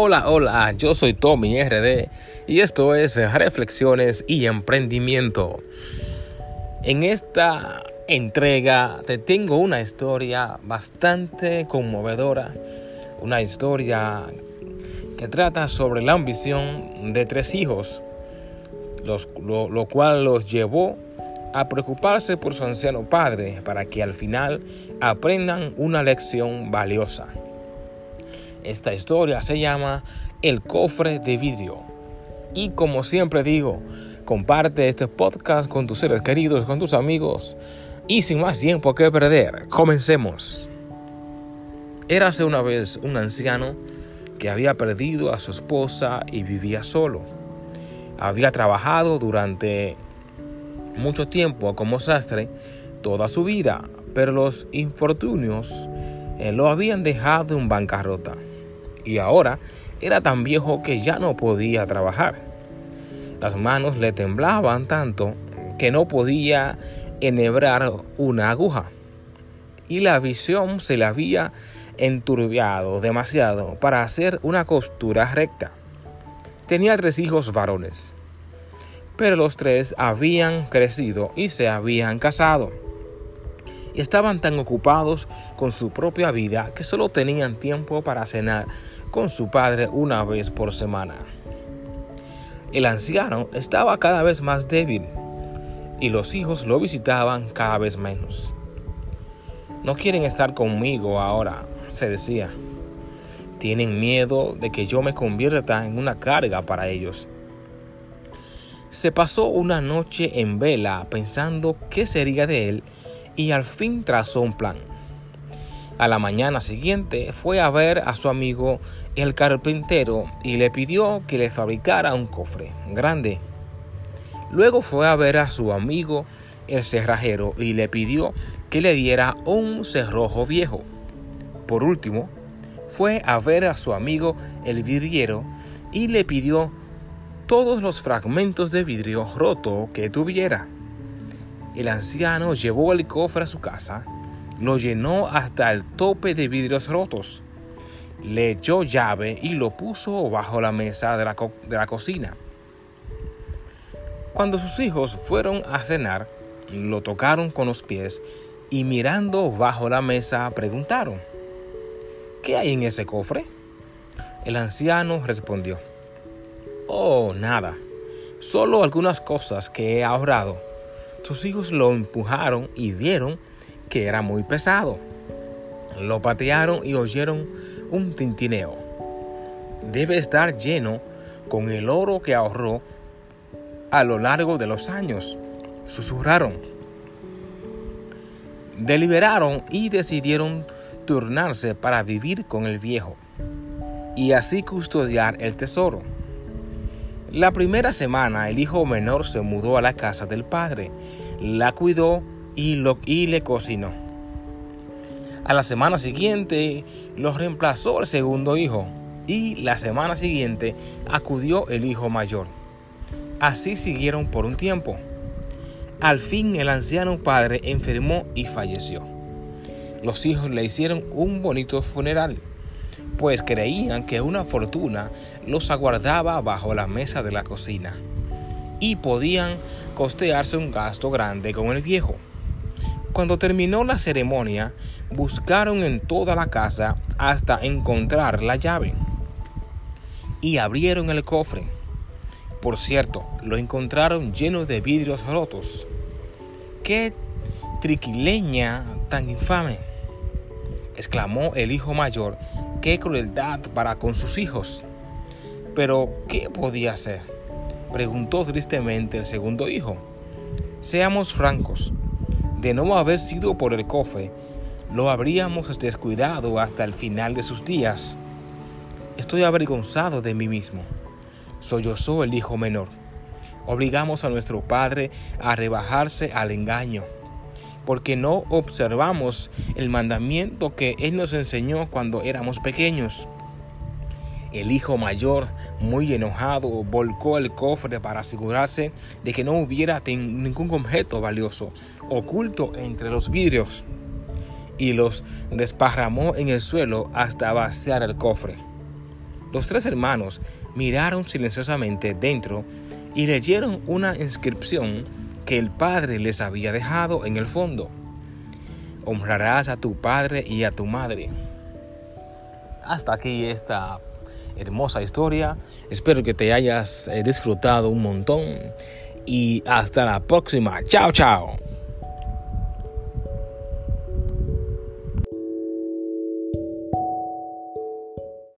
Hola, hola, yo soy Tommy RD y esto es Reflexiones y Emprendimiento. En esta entrega te tengo una historia bastante conmovedora, una historia que trata sobre la ambición de tres hijos, lo, lo cual los llevó a preocuparse por su anciano padre para que al final aprendan una lección valiosa. Esta historia se llama El cofre de vidrio. Y como siempre digo, comparte este podcast con tus seres queridos, con tus amigos. Y sin más tiempo que perder, comencemos. Érase una vez un anciano que había perdido a su esposa y vivía solo. Había trabajado durante mucho tiempo como sastre toda su vida, pero los infortunios eh, lo habían dejado en bancarrota y ahora era tan viejo que ya no podía trabajar. Las manos le temblaban tanto que no podía enhebrar una aguja y la visión se le había enturbiado demasiado para hacer una costura recta. Tenía tres hijos varones, pero los tres habían crecido y se habían casado estaban tan ocupados con su propia vida que solo tenían tiempo para cenar con su padre una vez por semana. El anciano estaba cada vez más débil y los hijos lo visitaban cada vez menos. No quieren estar conmigo ahora, se decía. Tienen miedo de que yo me convierta en una carga para ellos. Se pasó una noche en vela pensando qué sería de él y al fin trazó un plan. A la mañana siguiente fue a ver a su amigo el carpintero y le pidió que le fabricara un cofre grande. Luego fue a ver a su amigo el cerrajero y le pidió que le diera un cerrojo viejo. Por último, fue a ver a su amigo el vidriero y le pidió todos los fragmentos de vidrio roto que tuviera. El anciano llevó el cofre a su casa, lo llenó hasta el tope de vidrios rotos, le echó llave y lo puso bajo la mesa de la, de la cocina. Cuando sus hijos fueron a cenar, lo tocaron con los pies y mirando bajo la mesa preguntaron, ¿qué hay en ese cofre? El anciano respondió, Oh, nada, solo algunas cosas que he ahorrado sus hijos lo empujaron y vieron que era muy pesado. Lo patearon y oyeron un tintineo. Debe estar lleno con el oro que ahorró a lo largo de los años. Susurraron. Deliberaron y decidieron turnarse para vivir con el viejo y así custodiar el tesoro. La primera semana el hijo menor se mudó a la casa del padre, la cuidó y, le cocinó. A la semana siguiente lo reemplazó el segundo hijo y la semana siguiente acudió el hijo mayor. Así siguieron por un tiempo. Al fin el anciano padre enfermó y falleció. Los hijos le hicieron un bonito funeral pues creían que una fortuna los aguardaba bajo la mesa de la cocina y podían costearse un gasto grande con el viejo. Cuando terminó la ceremonia, buscaron en toda la casa hasta encontrar la llave y abrieron el cofre. Por cierto, lo encontraron lleno de vidrios rotos. ¡Qué triquileña tan infame! exclamó el hijo mayor qué crueldad para con sus hijos. Pero, ¿qué podía hacer? Preguntó tristemente el segundo hijo. Seamos francos, de no haber sido por el cofre, lo habríamos descuidado hasta el final de sus días. Estoy avergonzado de mí mismo. Soy el hijo menor. Obligamos a nuestro padre a rebajarse al engaño porque no observamos el mandamiento que Él nos enseñó cuando éramos pequeños. El hijo mayor, muy enojado, volcó el cofre para asegurarse de que no hubiera ningún objeto valioso oculto entre los vidrios y los desparramó en el suelo hasta vaciar el cofre. Los tres hermanos miraron silenciosamente dentro y leyeron una inscripción que el padre les había dejado en el fondo. Honrarás a tu padre y a tu madre. Hasta aquí esta hermosa historia. Espero que te hayas eh, disfrutado un montón y hasta la próxima. Chao, chao.